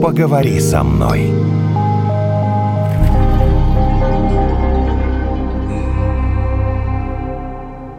поговори со мной.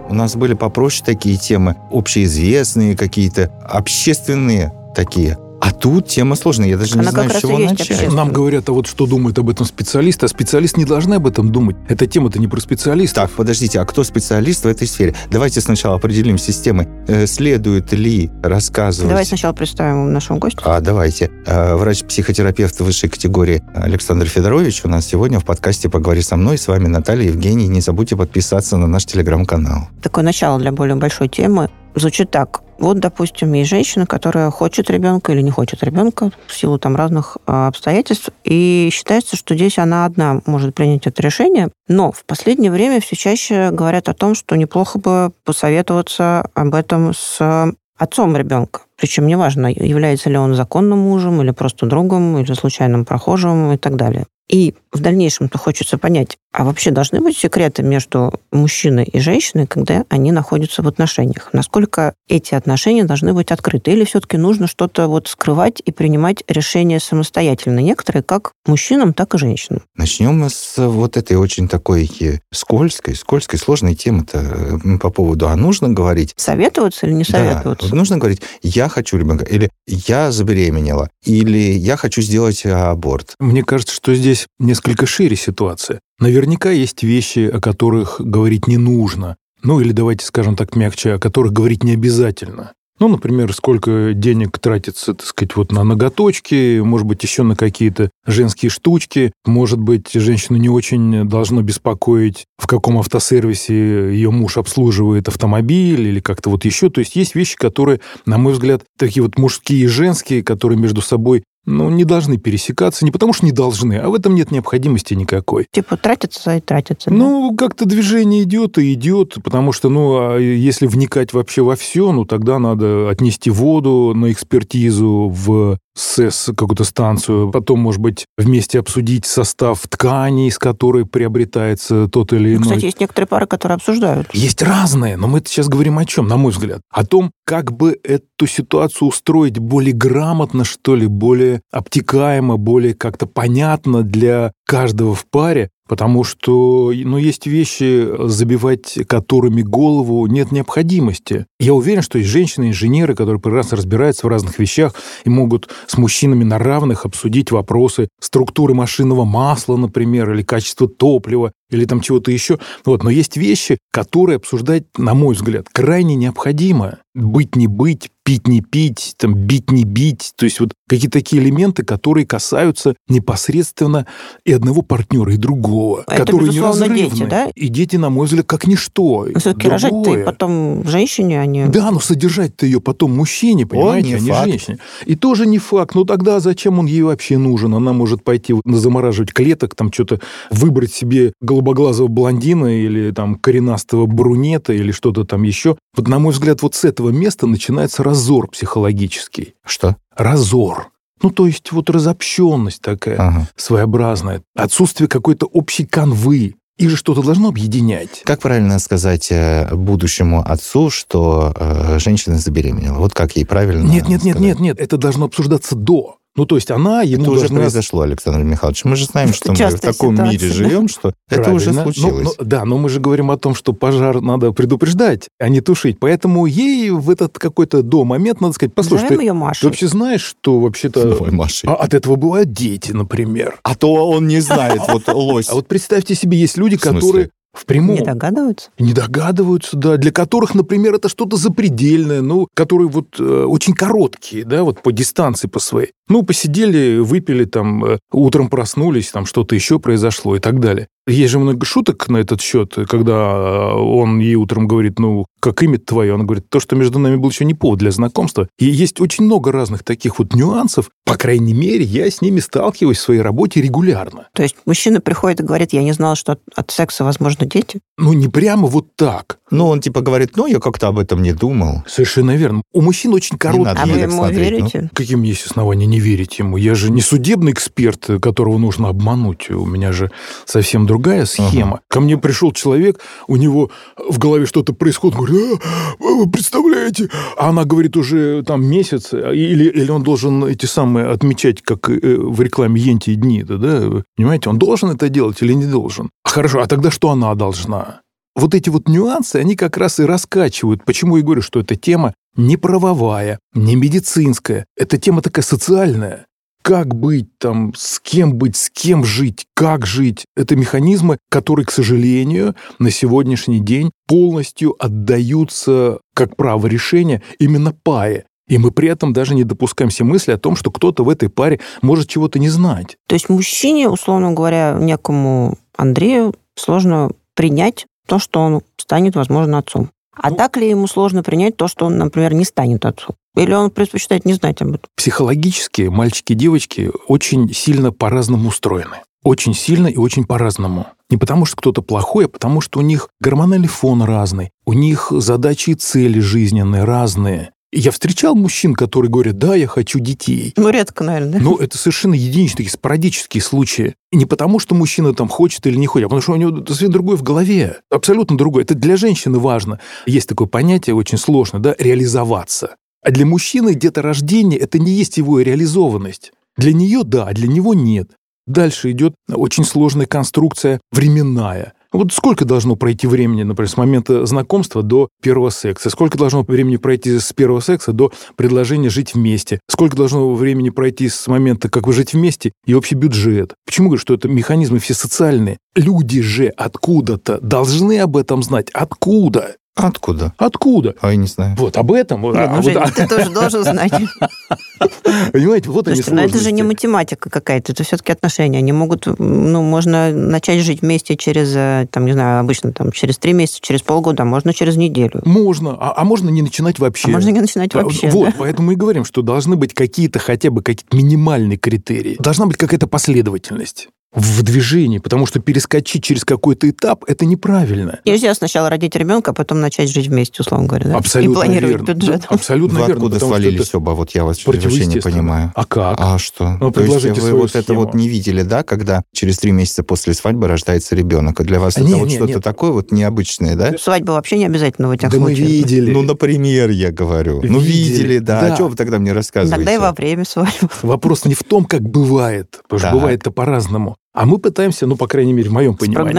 У нас были попроще такие темы, общеизвестные какие-то, общественные такие. А тут тема сложная, я даже не Она знаю, как с чего начать. Нам говорят, а вот что думает об этом специалист, а специалист не должны об этом думать. Эта тема-то не про специалиста. Так, подождите, а кто специалист в этой сфере? Давайте сначала определим системы. Э, Следует ли рассказывать... Давай сначала представим нашего гостя. А, давайте. Э, Врач-психотерапевт высшей категории Александр Федорович у нас сегодня в подкасте «Поговори со мной». С вами Наталья Евгений. Не забудьте подписаться на наш телеграм-канал. Такое начало для более большой темы. Звучит так. Вот, допустим, есть женщина, которая хочет ребенка или не хочет ребенка в силу там разных а, обстоятельств, и считается, что здесь она одна может принять это решение. Но в последнее время все чаще говорят о том, что неплохо бы посоветоваться об этом с отцом ребенка. Причем неважно, является ли он законным мужем, или просто другом, или случайным прохожим и так далее. И в дальнейшем-то хочется понять, а вообще должны быть секреты между мужчиной и женщиной, когда они находятся в отношениях? Насколько эти отношения должны быть открыты? Или все-таки нужно что-то вот скрывать и принимать решения самостоятельно? Некоторые как мужчинам, так и женщинам. Начнем мы с вот этой очень такой э, скользкой, скользкой, сложной темы-то э, по поводу, а нужно говорить? Советоваться или не Да, советоваться? вот нужно говорить, я хочу ребенка, или я забеременела, или я хочу сделать э, аборт. Мне кажется, что здесь несколько шире ситуация. Наверняка есть вещи, о которых говорить не нужно. Ну или давайте скажем так мягче, о которых говорить не обязательно. Ну, например, сколько денег тратится, так сказать, вот на ноготочки, может быть, еще на какие-то женские штучки. Может быть, женщину не очень должно беспокоить, в каком автосервисе ее муж обслуживает автомобиль или как-то вот еще. То есть есть вещи, которые, на мой взгляд, такие вот мужские и женские, которые между собой ну, не должны пересекаться, не потому что не должны, а в этом нет необходимости никакой. Типа тратиться и тратиться. да? Ну, как-то движение идет и идет, потому что, ну, а если вникать вообще во все, ну, тогда надо отнести воду на экспертизу в СЭС, какую-то станцию, потом, может быть, вместе обсудить состав ткани, из которой приобретается тот или Ну, иной Кстати, есть некоторые пары, которые обсуждают. есть разные, но мы сейчас говорим о чем, на мой взгляд? О том, как бы эту ситуацию устроить более грамотно, что ли, более обтекаемо, более как-то понятно для каждого в паре, потому что, ну, есть вещи, забивать которыми голову нет необходимости. Я уверен, что есть женщины-инженеры, которые прекрасно разбираются в разных вещах и могут с мужчинами на равных обсудить вопросы структуры машинного масла, например, или качества топлива, или там чего-то еще. Вот. Но есть вещи, которые обсуждать, на мой взгляд, крайне необходимо. Быть не быть, пить не пить, там, бить не бить. То есть вот какие-то такие элементы, которые касаются непосредственно и одного партнера, и другого. Это, которые безусловно, неразрывны. дети, да? И дети, на мой взгляд, как ничто. Но все-таки рожать-то и потом женщине, а не... Да, но содержать-то ее потом мужчине, понимаете, не а не факт. женщине. И тоже не факт. Ну тогда зачем он ей вообще нужен? Она может пойти замораживать клеток, там что-то выбрать себе голубоглазого блондина или там коренастого брунета или что-то там еще. Вот на мой взгляд, вот с этого места начинается разор психологический. Что? Разор. Ну, то есть вот разобщенность такая Ага. своеобразная, отсутствие какой-то общей канвы. Их же что-то должно объединять. Как правильно сказать э, будущему отцу, что э, женщина забеременела? Вот как ей правильно Нет, нет, нет, сказать? нет, нет, это должно обсуждаться до. Ну, то есть она ему Это уже должна... произошло, Александр Михайлович. Мы же знаем, что мы в таком ситуация, мире да? живем, что это уже Правильно. Ну, случилось. ну, да, но мы же говорим о том, что пожар надо предупреждать, а не тушить. Поэтому ей в этот какой-то до момент надо сказать, послушай, Назовем ты, ее ты Машей. вообще знаешь, что вообще-то... Машей. А от этого бывают дети, например. А то он не знает, вот лось. А вот представьте себе, есть люди, которые в прямом Не догадываются? не догадываются, да, для которых, например, это что-то запредельное, ну, которые вот э, очень короткие, да, вот по дистанции по своей. Ну, посидели, выпили там, э, утром проснулись, там что-то еще произошло и так далее. Есть же много шуток на этот счет, когда э, он ей утром говорит, ну, как имя твое? Она говорит, то, что между нами был еще не повод для знакомства. И есть очень много разных таких вот нюансов. По крайней мере, я с ними сталкиваюсь в своей работе регулярно. То есть мужчина приходит и говорит, я не знал, что от- секса возможны дети. Ну, не прямо вот так. Ну, он типа говорит, ну, я как-то об этом не думал. Совершенно верно. У мужчин очень короткие... надо А вы ему смотреть, ну. верите? Какие у меня есть основания не верить ему? Я же не судебный эксперт, которого нужно обмануть. У меня же совсем другая схема. Ага. Ко мне пришел человек, у него в голове что-то происходит, говорит, а, вы представляете? А она говорит уже там месяц, или, или он должен эти самые отмечать, как э, в рекламе Енти дни, да, да? Понимаете, он должен это делать или не должен? Хорошо, а тогда что она должна? Вот эти вот нюансы, они как раз и раскачивают. Почему я говорю, что эта тема не правовая, не медицинская. Это тема такая социальная. Как быть там, с кем быть, с кем жить, как жить. Это механизмы, которые, к сожалению, на сегодняшний день полностью отдаются как право решения именно пае. И мы при этом даже не допускаем все мысли о том, что кто-то в этой паре может чего-то не знать. То есть мужчине, условно говоря, некому Андрею сложно принять то, что он станет, возможно, отцом. А ну, так ли ему сложно принять то, что он, например, не станет отцом? Или он предпочитает не знать об этом? Психологически мальчики и девочки очень сильно по-разному устроены. Очень сильно и очень по-разному. Не потому, что кто-то плохой, а потому, что у них гормональный фон разный, у них задачи и цели жизненные разные. Я встречал мужчин, которые говорят, да, я хочу детей. Ну, редко, наверное, да? Но это совершенно единичные, спорадические случаи. И не потому, что мужчина там хочет или не хочет, а потому что у него совсем другое в голове. Абсолютно другое. Это для женщины важно. Есть такое понятие, очень сложно, да, реализоваться. А для мужчины где-то рождение – это не есть его реализованность. Для нее – да, а для него – нет. Дальше идет очень сложная конструкция временная – вот сколько должно пройти времени, например, с момента знакомства до первого секса? Сколько должно времени пройти с первого секса до предложения жить вместе? Сколько должно времени пройти с момента, как вы жить вместе, и общий бюджет? Почему говорю, что это механизмы все социальные? Люди же откуда-то должны об этом знать. Откуда? Откуда? Откуда? А я не знаю. Вот об этом. Нет, а, ну, Жень, вот, ты тоже должен знать. Понимаете, вот они сложности. Но это же не математика какая-то, это все-таки отношения. Они могут, ну, можно начать жить вместе через, э, там, не знаю, обычно там через три месяца, через полгода, а можно через неделю. Можно, а, а можно не начинать вообще. А можно не начинать вообще. Вот, да? поэтому мы говорим, что должны быть какие-то хотя бы какие-то минимальные критерии. Должна быть какая-то последовательность в движении, потому что перескочить через какой-то этап – это неправильно. Нельзя сначала родить ребенка, а потом начать жить вместе, условно говоря, да? Абсолютно И планировать верно. бюджет. Да, абсолютно Вы верно. откуда свалились оба? Вот я вас вообще не понимаю. А как? А что? Ну, То есть вы вот схему. это вот не видели, да, когда через три месяца после свадьбы рождается ребенок? И для вас А это нет, вот нет, что-то нет. такое вот необычное, да? Свадьба вообще не обязательно в этих Да мы случаях. видели. Ну, например, я говорю. Ну, Видели, видели, да. да. А что вы тогда мне рассказываете? Иногда и во время свадьбы. Вопрос не в том, как бывает, потому что бывает-то по-разному. А мы пытаемся, ну, по крайней мере, в моем понимании.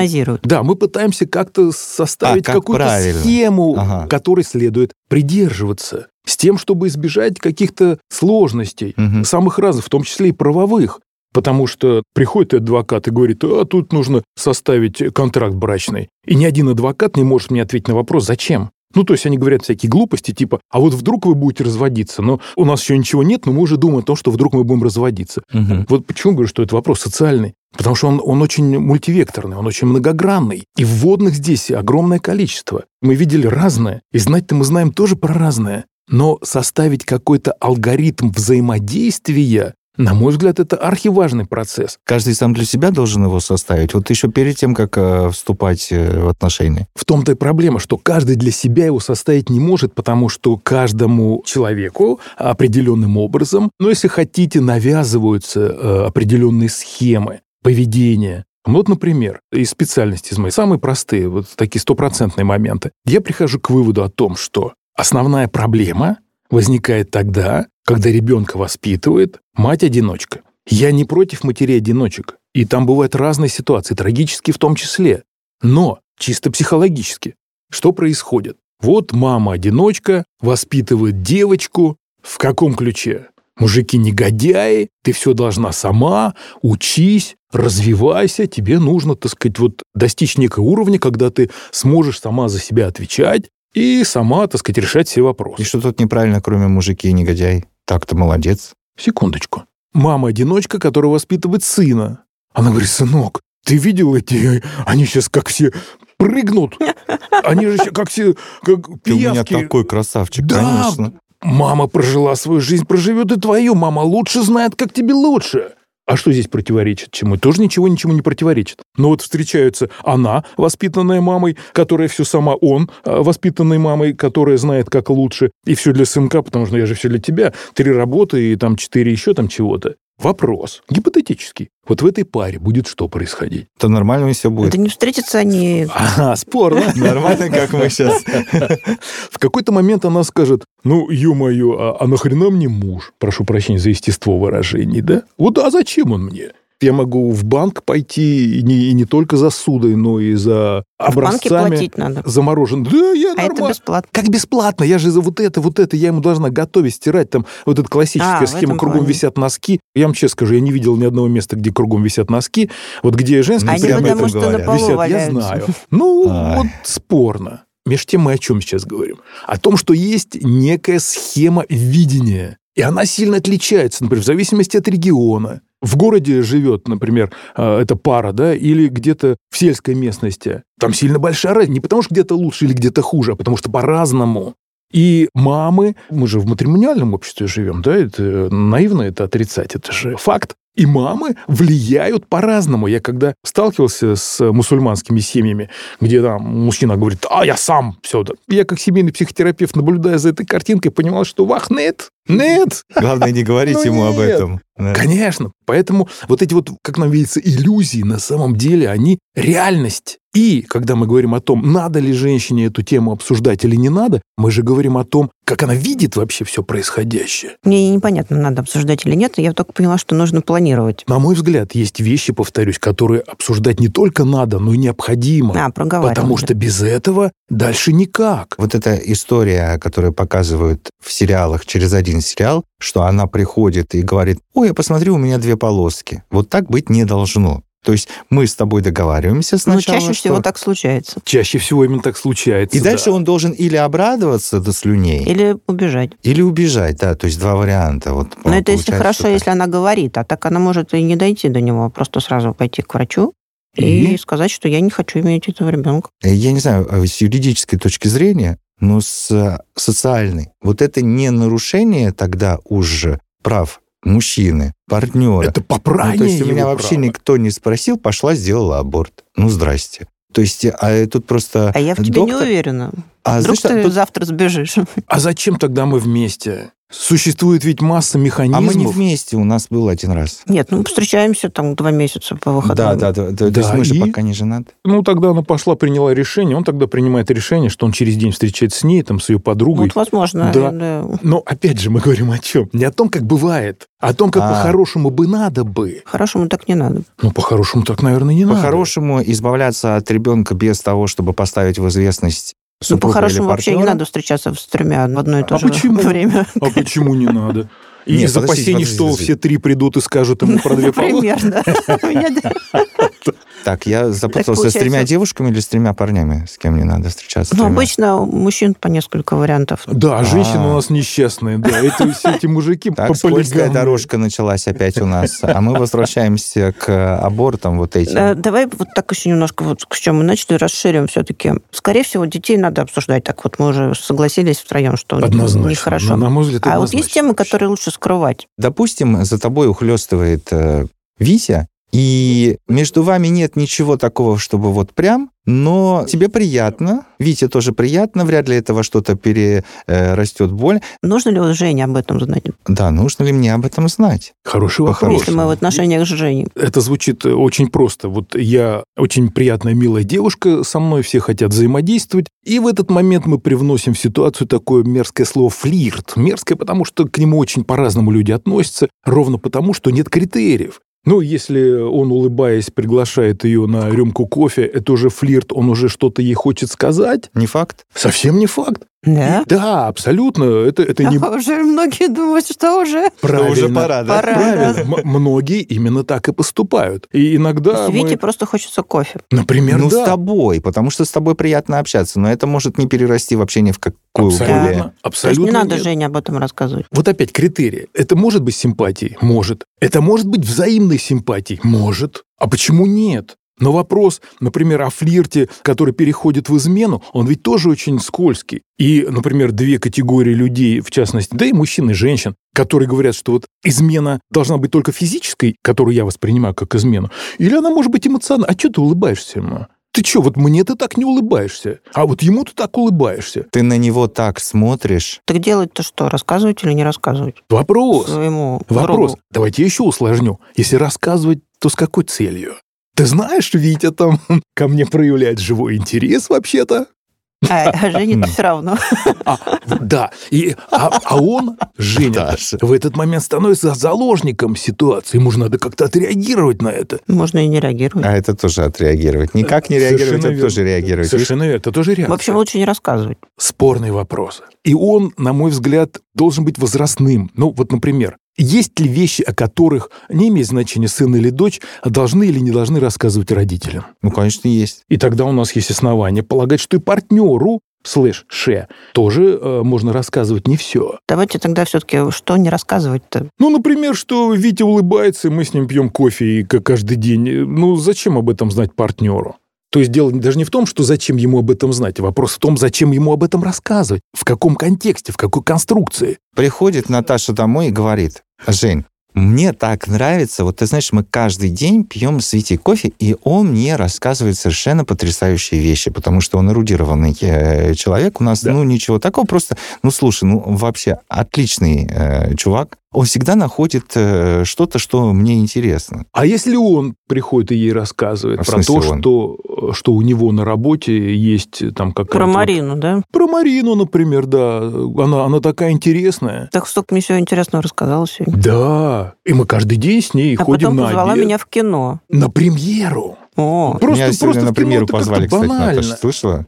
Да, мы пытаемся как-то составить А, как какую-то правильно. схему, Ага. которой следует придерживаться, с тем, чтобы избежать каких-то сложностей, Мгм. самых разных, в том числе и правовых. Потому что приходит адвокат и говорит, а тут нужно составить контракт брачный. И ни один адвокат не может мне ответить на вопрос, зачем. Ну, то есть они говорят всякие глупости, типа, а вот вдруг вы будете разводиться, но у нас еще ничего нет, но мы уже думаем о том, что вдруг мы будем разводиться. Мгм. Вот почему говорю, что это вопрос социальный? Потому что он, он очень мультивекторный, он очень многогранный. И вводных здесь огромное количество. Мы видели разное. И знать-то мы знаем тоже про разное. Но составить какой-то алгоритм взаимодействия, на мой взгляд, это архиважный процесс. Каждый сам для себя должен его составить. Вот еще перед тем, как э, вступать э, в отношения. В том-то и проблема, что каждый для себя его составить не может, потому что каждому человеку определенным образом, ну, если хотите, навязываются э, определенные схемы поведения. Вот, например, из специальности из моей, самые простые, вот такие стопроцентные моменты. Я прихожу к выводу о том, что основная проблема возникает тогда, когда ребенка воспитывает мать-одиночка. Я не против матерей-одиночек. И там бывают разные ситуации, трагические в том числе. Но чисто психологически, что происходит? Вот мама-одиночка воспитывает девочку. В каком ключе? Мужики негодяи, ты все должна сама, учись, развивайся, тебе нужно, так сказать, вот достичь некого уровня, когда ты сможешь сама за себя отвечать и сама, так сказать, решать все И вопросы. что тут неправильно, кроме мужики и негодяй? Так-то молодец. Секундочку. Мама-одиночка, которая воспитывает сына. Она говорит, сынок, ты видел эти, они сейчас как все прыгнут. Они же как все, как Ты у меня пиявки. такой красавчик, Да. конечно. Мама прожила свою жизнь, проживет и твою. Мама лучше знает, как тебе лучше. А что здесь противоречит чему? Тоже ничего ничему не противоречит. Но вот встречаются она, воспитанная мамой, которая все сама, он, а, воспитанной мамой, которая знает, как лучше, и все для сынка, потому что я же все для тебя. Три работы и там четыре еще там чего-то. Вопрос, гипотетический. Вот в этой паре будет что происходить? То нормально все будет. Это не встретятся они... Ага, спорно. Нормально, как мы сейчас. В какой-то момент она скажет, ну, ё-моё, а, а нахрена мне муж? Прошу прощения за естество выражений, да? Вот, а зачем он мне? Я могу в банк пойти и не, и не только за судой, но и за В банке образцами платить надо. заморожен. Да, я А это нормально. бесплатно. Как бесплатно? Я же за вот это, вот это, я ему должна готовить, стирать. Там вот эта классическая А, схема, кругом плане. висят носки. Я вам честно скажу, я не видел ни одного места, где кругом висят носки. Вот где женские Они прямо потому это что на говорят. полу висят, я валяются. знаю. Ну, Ай. вот спорно. Между тем мы о чем сейчас говорим? О том, что есть некая схема видения. И она сильно отличается, например, в зависимости от региона. В городе живет, например, э, эта пара, да, или где-то в сельской местности. Там сильно большая разница. Не потому, что где-то лучше или где-то хуже, а потому что по-разному. И мамы, мы же в матримониальном обществе живем, да, это наивно это отрицать, это же факт. И мамы влияют по-разному. Я когда сталкивался с мусульманскими семьями, где там мужчина говорит, а я сам все это. Я как семейный психотерапевт, наблюдая за этой картинкой, понимал, что вах, нет, нет, Главное, не говорить Ну ему об этом. Конечно. Поэтому вот эти вот, как нам видится, иллюзии, на самом деле, они реальность. И когда мы говорим о том, надо ли женщине эту тему обсуждать или не надо, мы же говорим о том, как она видит вообще все происходящее. Мне непонятно, надо обсуждать или нет. Я только поняла, что нужно планировать. На мой взгляд, есть вещи, повторюсь, которые обсуждать не только надо, но и необходимо. А, проговаривали. потому что без этого дальше никак. Вот эта история, которую показывают в сериалах через один сериал, что она приходит и говорит, ой, я посмотрю, у меня две полоски. Вот так быть не должно. То есть мы с тобой договариваемся Но сначала, чаще что- всего так случается. Чаще всего именно так случается. И дальше да. он должен или обрадоваться до слюней, Или убежать. или убежать, да, то есть два варианта. Вот, Но это если хорошо, что так. если она говорит, а так она может и не дойти до него, а просто сразу пойти к врачу и, И? сказать, что я не хочу иметь этого ребенка. Я не знаю, а с юридической точки зрения, но с э, социальной. Вот это не нарушение тогда уже прав мужчины, партнера. Это Ну, попрание то есть у меня вообще права. никто не спросил, пошла, сделала аборт. Ну, здрасте. То есть, а тут просто... А я в тебе не доктор- уверена. А, Вдруг знаешь, ты тут- завтра сбежишь. А зачем тогда мы вместе? Существует ведь масса а механизмов. мы не вместе, у нас был один раз. Нет, ну встречаемся там два месяца по Да, выходным. да, да. То Да, есть мы же и? пока не женаты. Ну, тогда она пошла, приняла решение. Он тогда принимает решение, что он через день встречается с ней, там, с ее подругой. Вот, возможно. Да. да. Но, опять же, мы говорим о чем? Не о том, как бывает, а о том, как А. по-хорошему бы надо бы. Хорошему так не надо. Ну, по-хорошему так, наверное, не надо. По-хорошему, избавляться от ребенка без того, чтобы поставить в известность Ну, по-хорошему вообще не надо встречаться с тремя в одно и то А же почему? время. А почему не надо? И Нет, из подождите, опасений, подождите, что подождите. все три придут и скажут ему про две меня- Так, я запутался с тремя девушками или с тремя парнями, с кем не надо встречаться? Ну, обычно у мужчин по несколько вариантов. Да, а женщины у нас несчастные, да. Это все эти мужики Так, по скользкая дорожка началась опять у нас. А мы возвращаемся к абортам вот этим. Э, Давай вот так еще немножко, вот с чем мы начали, расширим все-таки. Скорее всего, детей надо обсуждать. Так вот мы уже согласились втроем, что нехорошо. На, на мой взгляд, А вот есть темы, которые лучше скрывать. Допустим, за тобой ухлестывает э, Витя, и между вами нет ничего такого, чтобы вот прям, но тебе приятно, Вите тоже приятно, вряд ли это во что-то перерастет боль. Нужно ли у Жени об этом знать? Да, нужно ли мне об этом знать? Хороший вопрос. Если мы в отношениях с Женей. Это звучит э, очень просто. Вот я очень приятная, милая девушка, со мной все хотят взаимодействовать, и в этот момент мы привносим в ситуацию такое мерзкое слово «флирт». Мерзкое, потому что к нему очень по-разному люди относятся, ровно потому, что нет критериев. Ну, если он, улыбаясь, приглашает ее на рюмку кофе, это уже флирт, он уже что-то ей хочет сказать, Не факт? совсем не факт. Да? Да, абсолютно. Это, это не Уже многие думают, что уже правильно. уже пора, да? пора. Правильно. да. М- многие именно так и поступают. И иногда Вите мы... просто хочется кофе. Например, ну, да. с тобой, потому что с тобой приятно общаться, но это может не перерасти вообще ни в какую Абсолютно, более. То есть абсолютно не надо нет. Жене об этом рассказывать. Вот опять критерии. Это может быть симпатией? Может. Это может быть взаимной симпатией? Может. А почему нет? Но вопрос, например, о флирте, который переходит в измену, он ведь тоже очень скользкий. И, например, две категории людей, в частности, да и мужчин и женщин, которые говорят, что вот измена должна быть только физической, которую я воспринимаю как измену, или она может быть эмоциональной. А что ты улыбаешься, ма? Ты что, вот мне ты так не улыбаешься, а вот ему ты так улыбаешься. Ты на него так смотришь. Так делать-то что, рассказывать или не рассказывать? Вопрос. Своему Вопрос. другу? Давайте я еще усложню. Если рассказывать, то с какой целью? Ты знаешь, Витя там ко мне проявляет живой интерес вообще-то. А, а Жене-то все равно. А, да, и, а, а он, Женя, в этот момент становится заложником ситуации. Ему же надо как-то отреагировать на это. Можно и не реагировать. А это тоже отреагировать. Никак не реагировать, Совершенно это верно. тоже реагировать. Совершенно верно. Это тоже реакция. В общем, лучше не рассказывать. спорный вопрос. И он, на мой взгляд, должен быть возрастным. Ну, вот, например, есть ли вещи, о которых, не имеет значения, сын или дочь, а должны или не должны рассказывать родителям? Ну, конечно, есть. И тогда у нас есть основания полагать, что и партнеру, слэш, ше, тоже э, можно рассказывать не все. Давайте тогда все-таки что не рассказывать-то? Ну, например, что Витя улыбается, и мы с ним пьем кофе и как каждый день. Ну, зачем об этом знать партнеру? То есть дело даже не в том, что зачем ему об этом знать, а вопрос в том, зачем ему об этом рассказывать, в каком контексте, в какой конструкции. Приходит Наташа домой и говорит, Жень, мне так нравится, вот ты знаешь, мы каждый день пьем с Витей кофе, и он мне рассказывает совершенно потрясающие вещи, потому что он эрудированный э, человек. У нас, Да. ну, ничего такого, просто, ну, слушай, ну, вообще отличный э, чувак. Он всегда находит э, что-то, что мне интересно. А если он приходит и ей рассказывает А про то, он? что, что у него на работе есть там какая-то... Про вот- Марину, да? Про Марину, например, да. Она, она такая интересная. Так столько мне всего интересного рассказала сегодня. Да. И мы каждый день с ней А ходим потом на позвала обед. меня в кино. На премьеру. О, Просто, Меня сегодня просто на это позвали, кстати. Наташа, слышала?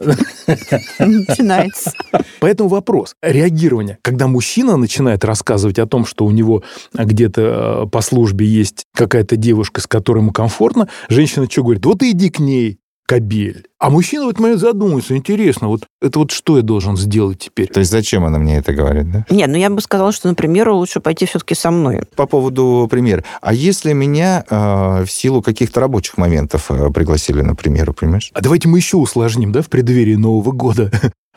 начинается. Поэтому вопрос реагирования. Когда мужчина начинает рассказывать о том, что у него где-то э, по службе есть какая-то девушка, с которой ему комфортно, женщина что говорит? Вот и иди к ней, кабель. А мужчина в этот момент задумывается, интересно, вот это вот что я должен сделать теперь? То есть зачем она мне это говорит, да? Нет, ну я бы сказала, что, например, лучше пойти все-таки со мной. По поводу примера. А если меня э, в силу каких-то рабочих моментов э, пригласили на премьеру, понимаешь? А давайте мы еще усложним, да, в преддверии Нового года.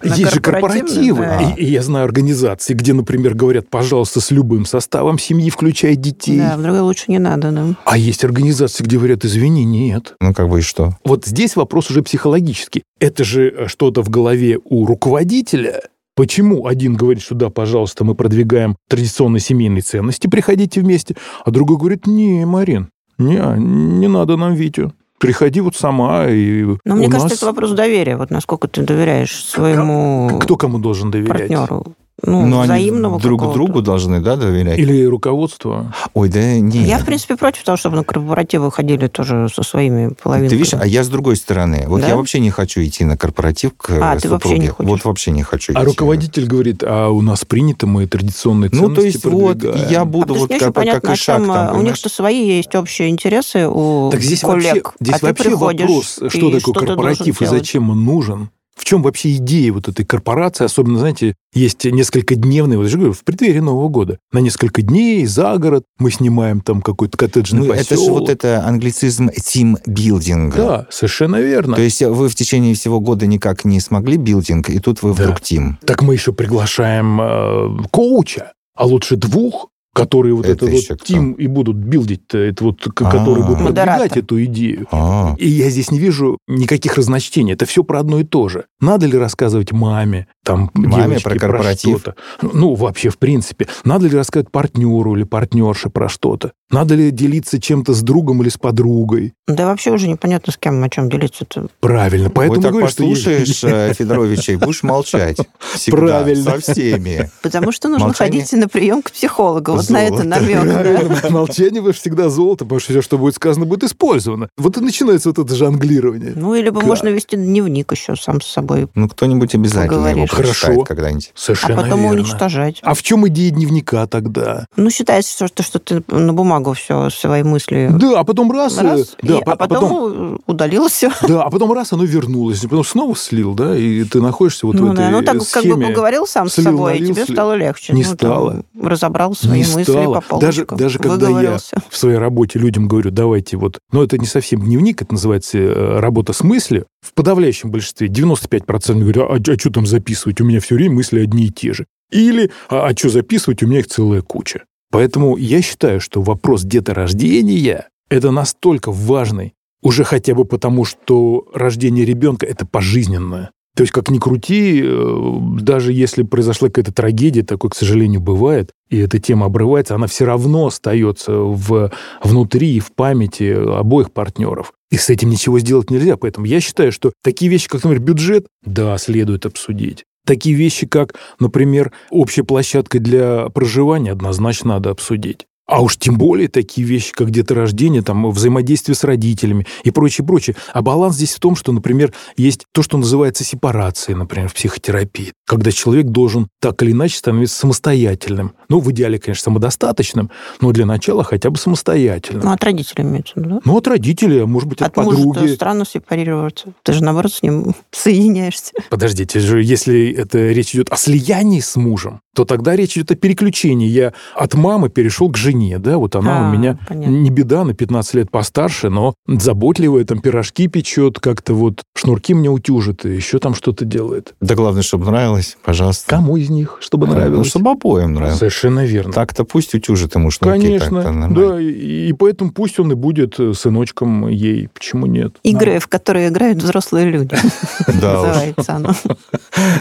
На Есть же корпоративы. да. И, и я знаю организации, где, например, говорят, пожалуйста, с любым составом семьи, включая детей. Да, в другой лучше не надо, да. А есть организации, где говорят, извини, нет. Ну, как бы и что? Вот здесь вопрос уже психологический. Это же э, что-то в голове у руководителя. Почему один говорит, что да, пожалуйста, мы продвигаем традиционные семейные ценности, приходите вместе, а другой говорит, не, Марин, не, не надо нам Витю. Приходи вот сама и Но мне кажется, нас- это вопрос доверия. Вот насколько ты доверяешь своему Кто кому должен доверять? партнеру. Ну, Ну, они взаимного друг какого-то. другу должны, да, доверять? Или руководство? Ой, да не. Я, в принципе, против того, чтобы на корпоративы ходили тоже со своими половинками. Ты видишь, а я с другой стороны. Вот Да? я вообще не хочу идти на корпоратив к А, э, ты вообще супруге. не хочешь? Вот вообще не хочу А идти. руководитель говорит, а у нас принято, мы традиционные ценности Ну, то есть вот продвигаем». я А буду потому вот как, понятно, как и шаг чем, там, а, у них-то свои есть общие интересы у Так здесь коллег. вообще, здесь а ты вообще приходишь, вопрос, что такое корпоратив и зачем он нужен. В чем вообще идея вот этой корпорации? Особенно, знаете, есть несколько дневные, вот я же говорю, в преддверии Нового года. На несколько дней за город мы снимаем там какой-то коттеджный Ну, это же поселок. вот это англицизм тимбилдинг. Да, совершенно верно. То есть вы в течение всего года никак не смогли билдинг, и тут вы Да. вдруг тим. Так мы еще приглашаем э, коуча, а лучше двух, которые вот Это это, вот кто? тим и будут билдить, это вот, которые будут А. продвигать эту идею. А, И я здесь не вижу никаких разночтений. Это все про одно и то же. Надо ли рассказывать маме, там, Маме про корпоратив? что-то? Ну, вообще, в принципе. Надо ли рассказать партнеру или партнерше про что-то? Надо ли делиться чем-то с другом или с подругой? Да вообще уже непонятно, с кем, о чем делиться-то. Правильно. Поэтому вот так говорю, что послушаешь э, Федоровича и будешь молчать. Всегда, Правильно. Со всеми. Потому что нужно Молчание. ходить на прием к психологу. Вот на это Золото. намек. да. Молчание вы всегда золото, потому что все, что будет сказано, будет использовано. Вот и начинается вот это жонглирование. Ну, или бы Как? можно вести дневник еще сам с собой, Ну, кто-нибудь обязательно его Хорошо. когда-нибудь. а Совершенно потом верно. уничтожать. А в чем идея дневника тогда? Ну, считается, что, что ты на бумагу все свои мысли Да, а потом раз, э, раз, да, и- по- а потом, удалил все. Да, а потом раз оно вернулось, потом снова слил, да, и ты находишься вот в ну, этой да, ну так как бы схеме. поговорил сам с слил, собой, и налил, тебе слил. стало легче. Не Ну, там, стало. разобрал свои Не мысли стало. по Даже, полочкам, даже когда я в своей работе людям говорю, давайте вот, но это не совсем дневник, это называется э, работа с мыслью. В подавляющем большинстве 95% говорят, а, что там записывать, у меня все время мысли одни и те же. Или, а, что записывать, у меня их целая куча. Поэтому я считаю, что вопрос деторождения – это настолько важный Уже хотя бы потому, что рождение ребенка – это пожизненное. То есть, как ни крути, э, даже если произошла какая-то трагедия, такое, к сожалению, бывает, и эта тема обрывается, она все равно остается в, внутри и в памяти обоих партнеров. И с этим ничего сделать нельзя. Поэтому я считаю, что такие вещи, как, например, бюджет, да, следует обсудить. Такие вещи, как, например, общая площадка для проживания, однозначно надо обсудить. А уж тем более такие вещи, как деторождение, там, взаимодействие с родителями и прочее, прочее. А баланс здесь в том, что, например, есть то, что называется сепарацией, например, в психотерапии, когда человек должен так или иначе становиться самостоятельным. Ну, в идеале, конечно, самодостаточным, но для начала хотя бы самостоятельным. Ну, от родителей имеется да? Ну, от родителей, а может быть, от, От подруги. мужа странно сепарироваться. Ты же, наоборот, с ним соединяешься. Подождите, же, если это речь идет о слиянии с мужем, то тогда речь идет о переключении. Я от мамы перешел к жене, да, вот она А, у меня понятно. не беда, на 15 лет постарше, но заботливая, там пирожки печет, как-то вот шнурки мне утюжит, и еще там что-то делает. Да главное, чтобы нравилось, пожалуйста. Кому из них, чтобы Ну, нравилось? чтобы обоим нравилось. Совершенно верно. Так-то пусть утюжит ему шнурки. Конечно, да, и, и поэтому пусть он и будет э, сыночком ей, почему нет? Игры, в которые играют взрослые люди. Да. Называется оно.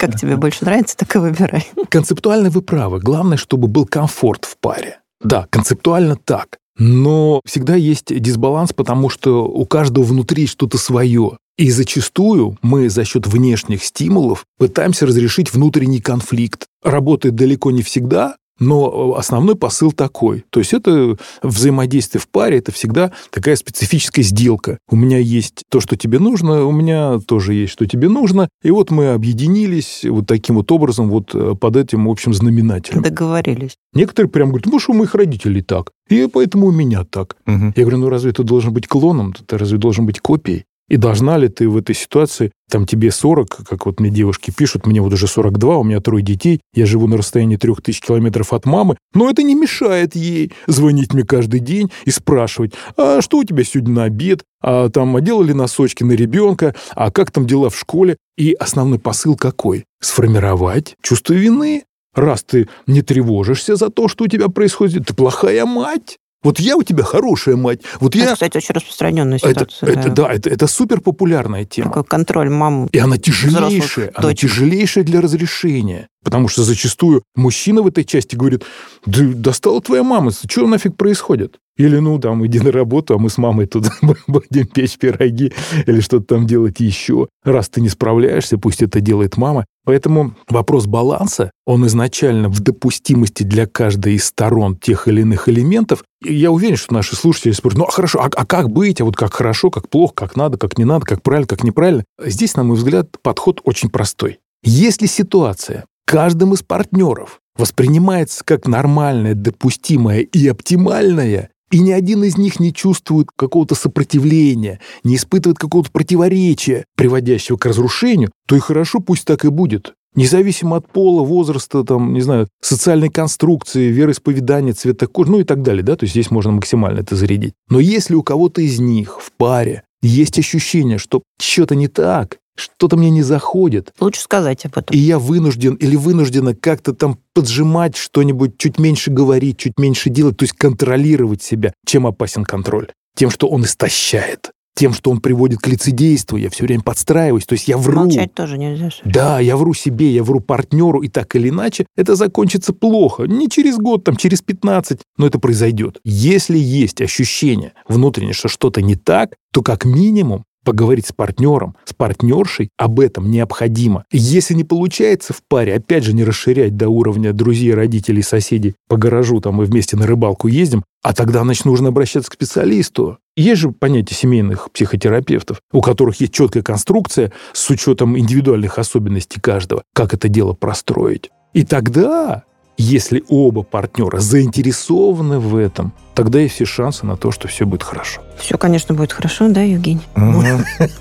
Как тебе больше нравится, так и выбирай. Концептуально вы правы. Главное, чтобы был комфорт в паре. Да, концептуально так. Но всегда есть дисбаланс, потому что у каждого внутри что-то свое. И зачастую мы за счет внешних стимулов пытаемся разрешить внутренний конфликт. Работает далеко не всегда, но основной посыл такой. То есть это взаимодействие в паре, это всегда такая специфическая сделка. У меня есть то, что тебе нужно, у меня тоже есть, что тебе нужно. И вот мы объединились вот таким вот образом вот э, под этим общим знаменателем. Договорились. Некоторые прям говорят, ну что у моих родителей так, и поэтому у меня так. Мгм. Я говорю, ну разве ты должен быть клоном, ты разве должен быть копией? И должна ли ты в этой ситуации, там тебе 40, как вот мне девушки пишут, мне вот уже 42, у меня трое детей, я живу на расстоянии 3000 километров от мамы, но это не мешает ей звонить мне каждый день и спрашивать, а что у тебя сегодня на обед, а там, делали носочки на ребенка, а как там дела в школе? И основной посыл какой? Сформировать чувство вины. Раз ты не тревожишься за то, что у тебя происходит, ты плохая мать. Вот я у тебя хорошая мать. Вот Это, я... кстати, очень распространенная Это, ситуация. это, да, это, это супер популярная тема. Такой контроль мам. И она тяжелейшая, взрослых она дочек. тяжелейшая для разрешения. Потому что зачастую мужчина в этой части говорит, да достала твоя мама, что нафиг происходит? Или, ну, там, иди на работу, а мы с мамой тут будем печь пироги или что-то там делать еще. Раз ты не справляешься, пусть это делает мама. Поэтому вопрос баланса, он изначально в допустимости для каждой из сторон тех или иных элементов. Я уверен, что наши слушатели спрашивают, ну, а хорошо, а, а как быть? А вот как хорошо, как плохо, как надо, как не надо, как правильно, как неправильно? Здесь, на мой взгляд, подход очень простой. Если ситуация каждым из партнеров воспринимается как нормальная, допустимая и оптимальная, и ни один из них не чувствует какого-то сопротивления, не испытывает какого-то противоречия, приводящего к разрушению, то и хорошо, пусть так и будет. Независимо от пола, возраста, там, не знаю, социальной конструкции, вероисповедания, цвета кожи, ну и так далее, да, то есть здесь можно максимально это зарядить. Но если у кого-то из них в паре есть ощущение, что что-то не так, что-то мне не заходит, Лучше сказать об этом. и я вынужден или вынуждена как-то там поджимать что-нибудь, чуть меньше говорить, чуть меньше делать, то есть контролировать себя. Чем опасен контроль? Тем, что он истощает. Тем, что он приводит к лицедейству. Я все время подстраиваюсь. То есть я вру. Молчать тоже нельзя. Саша. Да, я вру себе, я вру партнеру, и так или иначе это закончится плохо. Не через год, там, через 15, но это произойдет. Если есть ощущение внутреннее, что что-то не так, то как минимум поговорить с партнером, с партнершей об этом необходимо. Если не получается в паре, опять же, не расширять до уровня друзей, родителей, соседей по гаражу, там мы вместе на рыбалку ездим, а тогда, значит, нужно обращаться к специалисту. Есть же понятие семейных психотерапевтов, у которых есть четкая конструкция с учетом индивидуальных особенностей каждого, как это дело простроить. И тогда, если оба партнера заинтересованы в этом, тогда есть все шансы на то, что все будет хорошо. Все, конечно, будет хорошо, да, Евгений?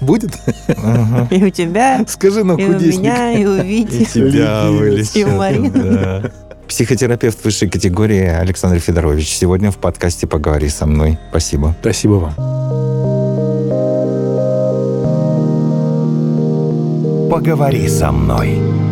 Будет? И у тебя, Скажи нам, и у меня, и у И Вити. тебя. И у вылечил. Марины. да. Психотерапевт высшей категории Александр Федорович. Сегодня в подкасте «Поговори со мной». Спасибо. Спасибо вам. Поговори со мной.